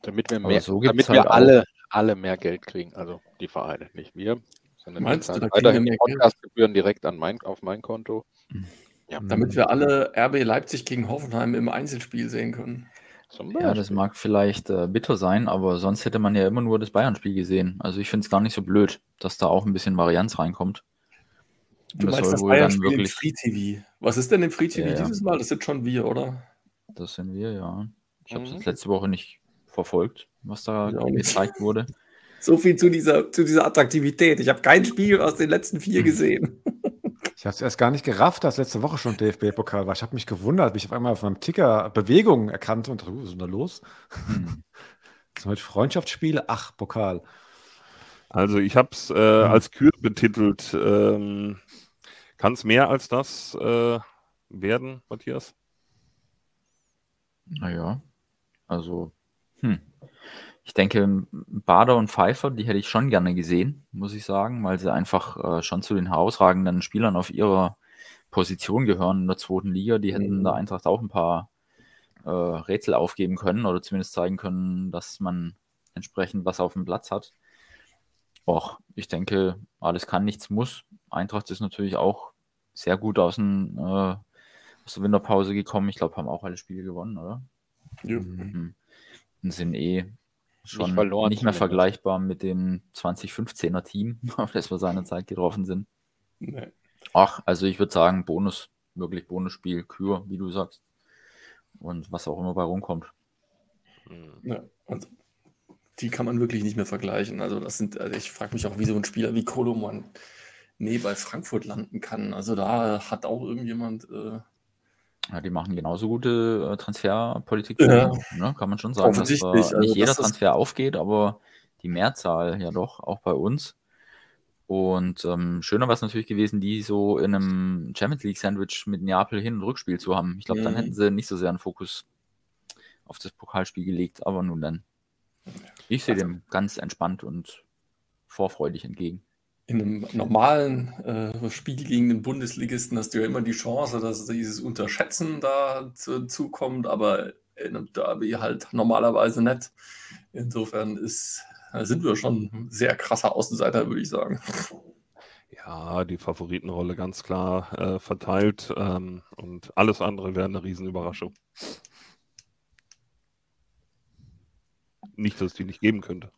Damit wir, mehr, so damit halt wir auch- alle, alle mehr Geld kriegen. Also die Vereine, nicht wir. Sondern Meinst wir du, da weiterhin? Podcastgebühren direkt an mein, auf mein Konto. Ja, Damit wir alle RB Leipzig gegen Hoffenheim im Einzelspiel sehen können. Zum Ja, das mag vielleicht äh, bitter sein, aber sonst hätte man ja immer nur das Bayern-Spiel gesehen. Also ich finde es gar nicht so blöd, dass da auch ein bisschen Varianz reinkommt. Und Du das meinst soll das wohl dann Bayern-Spiel im wirklich, Free TV. Was ist denn im Free TV Ja, ja. dieses Mal? Das sind schon wir, oder? das sind wir, ja. Ich habe es Mhm. jetzt letzte Woche nicht verfolgt, was da nicht. gezeigt wurde. So viel zu dieser, zu dieser Attraktivität. Ich habe kein Spiel aus den letzten vier gesehen. Ich habe es erst gar nicht gerafft, dass letzte Woche schon DFB-Pokal war. Ich habe mich gewundert, wie ich auf einmal auf meinem Ticker Bewegungen erkannte und dachte, uh, was ist denn da los? Hm. Das sind heute Freundschaftsspiele, ach, Pokal. Also ich habe es äh, als Kür betitelt. Ähm, Kann es mehr als das äh, werden, Matthias? Naja, also, hm. Ich denke, Bader und Pfeiffer, die hätte ich schon gerne gesehen, muss ich sagen, weil sie einfach äh, schon zu den herausragenden Spielern auf ihrer Position gehören in der zweiten Liga. Die hätten Mhm. der Eintracht auch ein paar äh, Rätsel aufgeben können oder zumindest zeigen können, dass man entsprechend was auf dem Platz hat. Och, ich denke, alles kann, nichts muss. Eintracht ist natürlich auch sehr gut aus, dem, äh, aus der Winterpause gekommen. Ich glaube, haben auch alle Spiele gewonnen, oder? Ja. Mhm. Und sind eh schon nicht, verloren nicht mehr vergleichbar mit dem 2015er Team, auf das wir seinerzeit getroffen sind. Nee. Ach, also ich würde sagen, Bonus, wirklich Bonusspiel, Kür, wie du sagst. Und was auch immer bei rumkommt. Ja, und die kann man wirklich nicht mehr vergleichen. Also das sind, also ich frage mich auch, wie so ein Spieler wie Koloman nee, bei Frankfurt landen kann. Also da hat auch irgendjemand, äh, Ja, die machen genauso gute äh, Transferpolitik, Ja. ne, kann man schon sagen, dass äh, also nicht jeder das Transfer aufgeht, aber die Mehrzahl ja doch, auch bei uns. Und ähm, schöner wäre es natürlich gewesen, die so in einem Champions League Sandwich mit Neapel Hin- und Rückspiel zu haben. Ich glaube, dann Mhm. hätten sie nicht so sehr einen Fokus auf das Pokalspiel gelegt, aber nun dann. Ich sehe Also- dem ganz entspannt und vorfreudig entgegen. In einem normalen äh, Spiel gegen den Bundesligisten hast du ja immer die Chance, dass dieses Unterschätzen da zu, zukommt, aber in einem Derby halt normalerweise nicht. Insofern ist, äh, sind wir schon ein sehr krasser Außenseiter, würde ich sagen. Ja, die Favoritenrolle ganz klar äh, verteilt ähm, und alles andere wäre eine Riesenüberraschung. Nicht, dass es die nicht geben könnte.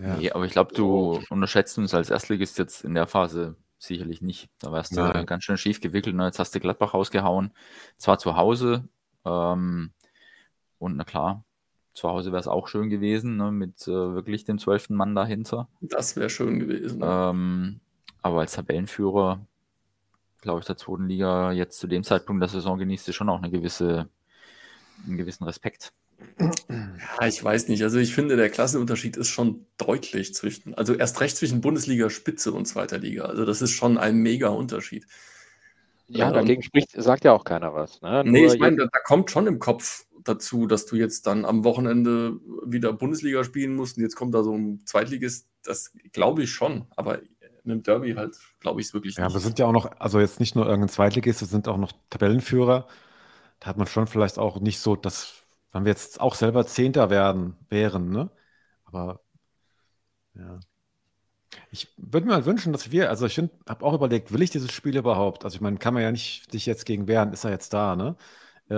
Ja. Nee, aber ich glaube, du unterschätzt uns als Erstligist jetzt in der Phase sicherlich nicht. Da wärst du Nein. ganz schön schief gewickelt. Ne? Jetzt hast du Gladbach rausgehauen. Zwar zu Hause. Ähm, und na klar, zu Hause wäre es auch schön gewesen, ne? mit äh, wirklich dem zwölften Mann dahinter. Das wäre schön gewesen. Ähm, aber als Tabellenführer, glaube ich, der zweiten Liga jetzt zu dem Zeitpunkt der Saison genießt du schon auch eine gewisse, einen gewissen Respekt. Ja, ich weiß nicht. Also ich finde, der Klassenunterschied ist schon deutlich zwischen, also erst recht zwischen Bundesliga Spitze und zweiter Liga. Also das ist schon ein mega Unterschied. Ja, Ja, dagegen spricht, sagt ja auch keiner was. Ne? Nee, Nur ich meine, da, da kommt schon im Kopf dazu, dass du jetzt dann am Wochenende wieder Bundesliga spielen musst und jetzt kommt da so ein Zweitligist. Das glaube ich schon, aber in einem Derby halt glaube ich es wirklich Ja, nicht. wir sind ja auch noch, also jetzt nicht nur irgendein Zweitligist, wir sind auch noch Tabellenführer. Da hat man schon vielleicht auch nicht so, dass, wenn wir jetzt auch selber Zehnter werden, wären, ne? Aber ja. Ich würde mir mal wünschen, dass wir, also ich habe auch überlegt, will ich dieses Spiel überhaupt? Also ich meine, kann man ja nicht sich jetzt gegen wehren, ist er jetzt da, ne? Äh,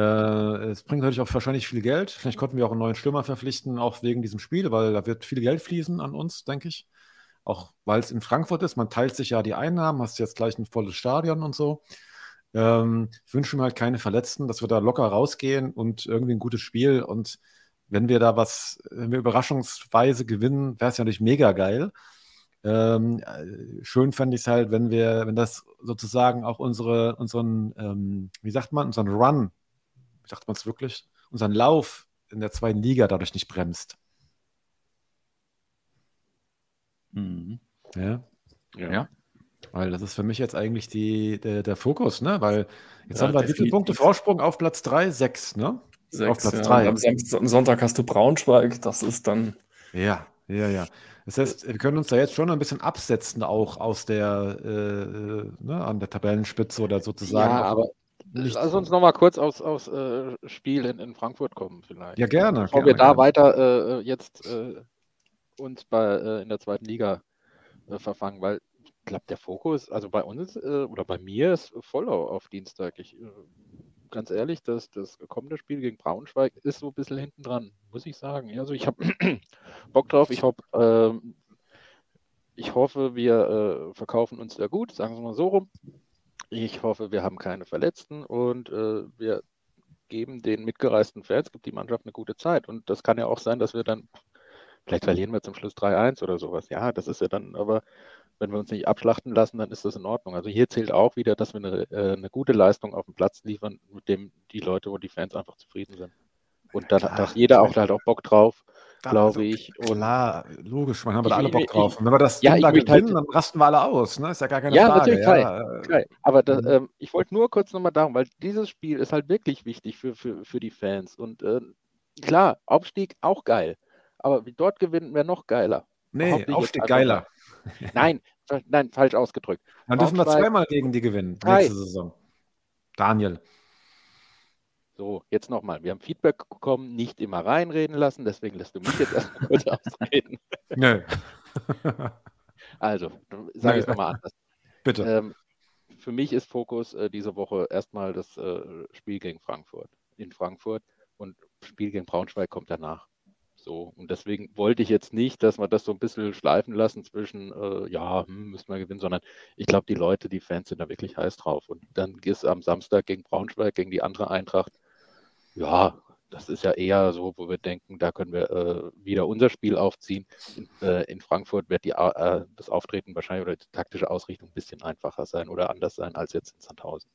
es bringt natürlich auch wahrscheinlich viel Geld. Vielleicht konnten wir auch einen neuen Stürmer verpflichten, auch wegen diesem Spiel, weil da wird viel Geld fließen an uns, denke ich. Auch weil es in Frankfurt ist, man teilt sich ja die Einnahmen, hast jetzt gleich ein volles Stadion und so. Ähm, ich wünsche mir halt keine Verletzten, dass wir da locker rausgehen und irgendwie ein gutes Spiel. Und wenn wir da was, wenn wir überraschungsweise gewinnen, wäre es ja natürlich mega geil. Ähm, äh, schön fände ich es halt, wenn wir, wenn das sozusagen auch unsere, unseren, ähm, wie sagt man, unseren Run, wie sagt man es wirklich, unseren Lauf in der zweiten Liga dadurch nicht bremst. Mhm. Ja. Ja. Weil das ist für mich jetzt eigentlich die, der, der Fokus, ne? Weil jetzt Ja, haben wir wie viele. Punkte Vorsprung auf Platz 3? Sechs, ne? Sechs, auf Platz ja. drei. Am, Sonntag hast du Braunschweig, das ist dann. Ja, ja, ja. Das heißt, wir können uns da jetzt schon ein bisschen absetzen, auch aus der, äh, ne, an der Tabellenspitze oder sozusagen. ja, aber nicht- lass uns noch mal kurz aufs, aufs äh, Spiel in, in Frankfurt kommen vielleicht. Ja, gerne, Bevor gerne, wir da gerne. weiter äh, jetzt äh, uns bei, äh, in der zweiten Liga äh, verfangen, weil glaube, der Fokus, also bei uns äh, oder bei mir ist voll au- auf Dienstag. Ich, äh, ganz ehrlich, das, das kommende Spiel gegen Braunschweig ist so ein bisschen hinten dran, muss ich sagen. Also ich habe Bock drauf. Ich, hoff, ähm, ich hoffe, wir äh, verkaufen uns da gut, sagen wir mal so rum. Ich hoffe, wir haben keine Verletzten und äh, wir geben den mitgereisten Fans, gibt die Mannschaft eine gute Zeit. Und das kann ja auch sein, dass wir dann, vielleicht verlieren wir zum Schluss 3-1 oder sowas. Ja, das ist ja dann, aber wenn wir uns nicht abschlachten lassen, dann ist das in Ordnung. Also hier zählt auch wieder, dass wir eine, äh, eine gute Leistung auf dem Platz liefern, mit dem die Leute und die Fans einfach zufrieden sind. Und dann klar. hat jeder auch halt auch Bock drauf, glaube also, ich. Und Klar, logisch, man da Ich- alle Bock drauf. Und wenn wir das ja, Ding da möchte halt- gewinnen, dann rasten wir alle aus, ne? Ist ja gar keine Ja, Frage. natürlich, ja, Geil. Aber das, Mhm. ähm, ich wollte nur kurz nochmal darum, weil dieses Spiel ist halt wirklich wichtig für, für, für die Fans. Und äh, klar, Aufstieg auch geil. Aber wie dort gewinnen wäre noch geiler. nee, Aufstieg geiler. Nein, nein, falsch ausgedrückt. Dann dürfen wir zweimal gegen die gewinnen, Drei. nächste Saison. Daniel. So, jetzt nochmal. Wir haben Feedback bekommen, nicht immer reinreden lassen, deswegen lässt du mich jetzt erstmal kurz ausreden. Nö. Also, sage ich es nochmal anders. Bitte. Ähm, für mich ist Fokus äh, diese Woche erstmal das äh, Spiel gegen Frankfurt in Frankfurt und Spiel gegen Braunschweig kommt danach. So, und deswegen wollte ich jetzt nicht, dass wir das so ein bisschen schleifen lassen zwischen, äh, ja, hm, müssen wir gewinnen, sondern ich glaube, die Leute, die Fans sind da wirklich heiß drauf. Und dann ist am Samstag gegen Braunschweig, gegen die andere Eintracht, ja, das ist ja eher so, wo wir denken, da können wir äh, wieder unser Spiel aufziehen. In, äh, in Frankfurt wird die, äh, das Auftreten wahrscheinlich oder die taktische Ausrichtung ein bisschen einfacher sein oder anders sein als jetzt in Sandhausen.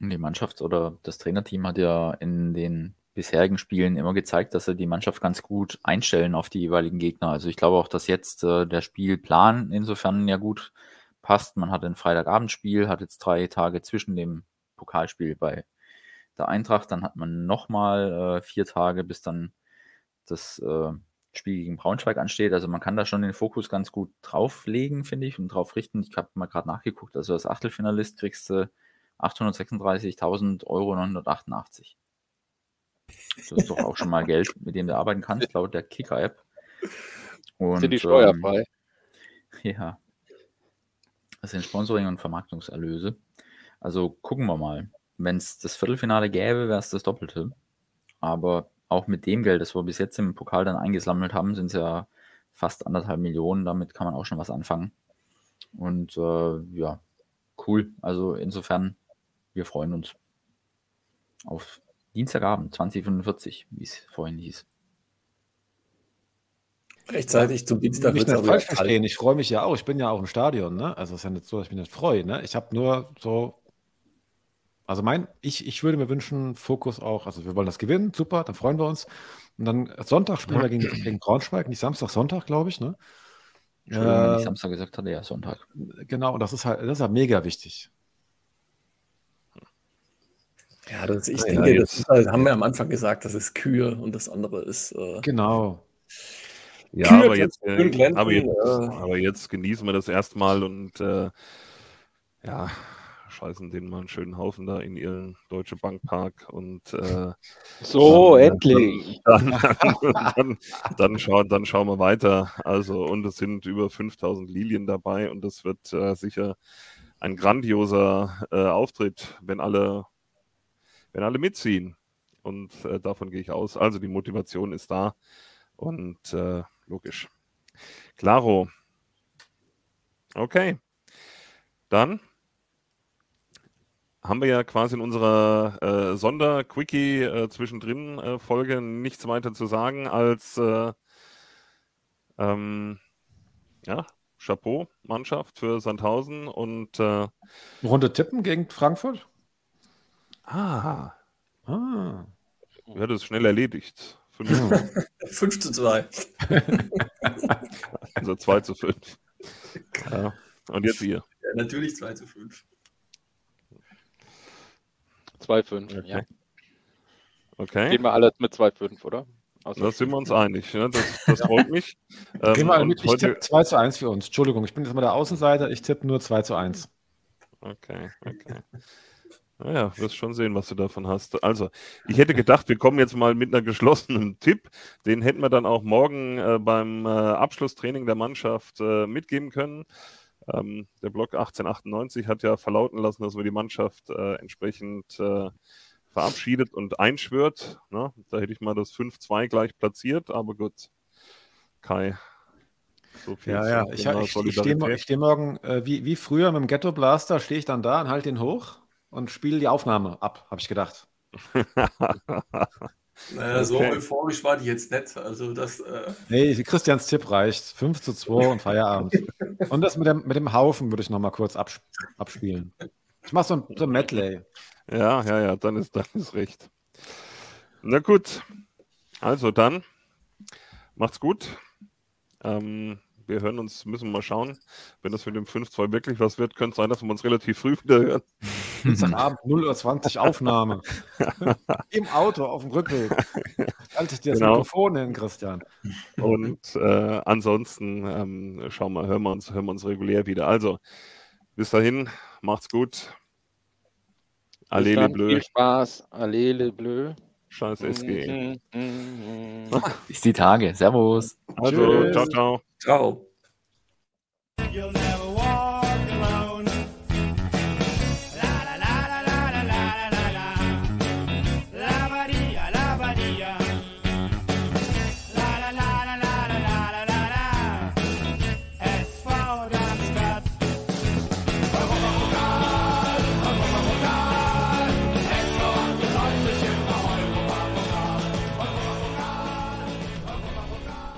Die Mannschaft oder das Trainerteam hat ja in den bisherigen Spielen immer gezeigt, dass sie die Mannschaft ganz gut einstellen auf die jeweiligen Gegner. Also ich glaube auch, dass jetzt äh, der Spielplan insofern ja gut passt. Man hat ein Freitagabendspiel, hat jetzt drei Tage zwischen dem Pokalspiel bei der Eintracht, dann hat man nochmal äh, vier Tage, bis dann das äh, Spiel gegen Braunschweig ansteht. Also man kann da schon den Fokus ganz gut drauflegen, finde ich, und drauf richten. Ich habe mal gerade nachgeguckt. Also als Achtelfinalist kriegst du 836.000 Euro 988. Das ist doch auch schon mal Geld, mit dem du arbeiten kannst, laut der Kicker-App. Sind die ähm, steuerfrei? ja. Das sind Sponsoring- und Vermarktungserlöse. Also gucken wir mal. Wenn es das Viertelfinale gäbe, wäre es das Doppelte. Aber auch mit dem Geld, das wir bis jetzt im Pokal dann eingesammelt haben, sind es ja fast anderthalb Millionen. Damit kann man auch schon was anfangen. Und äh, ja, cool. Also insofern, wir freuen uns auf Dienstagabend 2045, wie es vorhin hieß. Rechtzeitig zum Dienstag nicht aber falsch verstehen, ich freue mich ja auch. Ich bin ja auch im Stadion, ne? Also es ist ja nicht so, dass ich mich nicht freue, ne? Ich habe nur so, also mein, ich, ich würde mir wünschen, Fokus auch, also wir wollen das gewinnen, super, dann freuen wir uns. Und dann Sonntag spielen wir gegen, gegen Braunschweig, nicht Samstag, Sonntag, glaube ich, ne? Entschuldigung, wenn ich Äh, Samstag gesagt hatte, ja, Sonntag. genau, und das ist halt, das ist halt mega wichtig. Ja, das, ich Ja, denke, jetzt- das ist halt, haben wir am Anfang gesagt, das ist Kühe und das andere ist. Äh, Genau. Ja, Kühe aber jetzt, äh, glänzen, aber, jetzt, äh. aber jetzt genießen wir das erstmal und äh, ja, scheißen den mal einen schönen Haufen da in ihren Deutsche Bank Park und äh, So, dann, endlich. Dann, dann, dann, dann, schauen, dann schauen wir weiter. Also, und es sind über 5000 Lilien dabei und das wird äh, sicher ein grandioser äh, Auftritt, wenn alle, wenn alle mitziehen. Und äh, davon gehe ich aus. Also, die Motivation ist da und äh, logisch. Klaro. Okay. Dann haben wir ja quasi in unserer äh, Sonder-Quickie äh, zwischendrin äh, Folge nichts weiter zu sagen als äh, ähm, ja, Chapeau, Mannschaft für Sandhausen und äh, Runde tippen gegen Frankfurt? Ah, Ah. wir haben das schnell erledigt. Fünf, 5 zu 2. also 2 zu 5. Ja. Und jetzt ihr. Ja, natürlich 2 zu 5. 2,5. Ja. Okay. Gehen wir alle mit 2,5, oder? Außer Da sind wir uns einig. Ne? Das, das freut mich. Ähm, Geh mal und mit, ich heute, tippe 2 zu 1 für uns. Entschuldigung, ich bin jetzt mal der Außenseiter, ich tippe nur 2 zu 1. Okay, okay. Naja, wirst schon sehen, was du davon hast. Also, ich hätte gedacht, wir kommen jetzt mal mit einer geschlossenen Tipp. Den hätten wir dann auch morgen äh, beim äh, Abschlusstraining der Mannschaft äh, mitgeben können. Ähm, der Block 1898 hat ja verlauten lassen, dass wir die Mannschaft äh, entsprechend äh, verabschiedet und einschwört. Ne? Da hätte ich mal das 5-2 gleich platziert, aber gut. Kai. So viel Ja, ja, ich, ich, ich stehe steh morgen, äh, wie, wie früher mit dem Ghetto Blaster, stehe ich dann da und halte ihn hoch und spiele die Aufnahme ab, habe ich gedacht. Naja, so Okay. euphorisch war die jetzt nicht. Also das. Äh, Nee, Christians Tipp reicht. 5 zu 2 und Feierabend. und das mit dem, mit dem Haufen würde ich nochmal kurz abs abspielen. Ich mache so ein, so ein Medley. Ja, ja, ja, dann ist, dann ist recht. Na gut. Also dann, macht's gut. Ähm, wir hören uns, müssen mal schauen. Wenn das mit dem 5-2 wirklich was wird, könnte es sein, dass wir uns relativ früh wieder hören. Dienstagabend 0.20 Uhr Aufnahme. Im Auto auf dem Rückweg. Halte ich dir das Genau. Mikrofon hin, Christian. Und äh, ansonsten ähm, schauen wir, hören wir, uns, hören wir uns regulär wieder. Also, bis dahin, macht's gut. Allele bleu, Viel Spaß. Allele bleu. Scheiß SG. Mhm, mhm, mhm. Bis die Tage. Servus. Also, Tschüss. ciao, ciao. Ciao.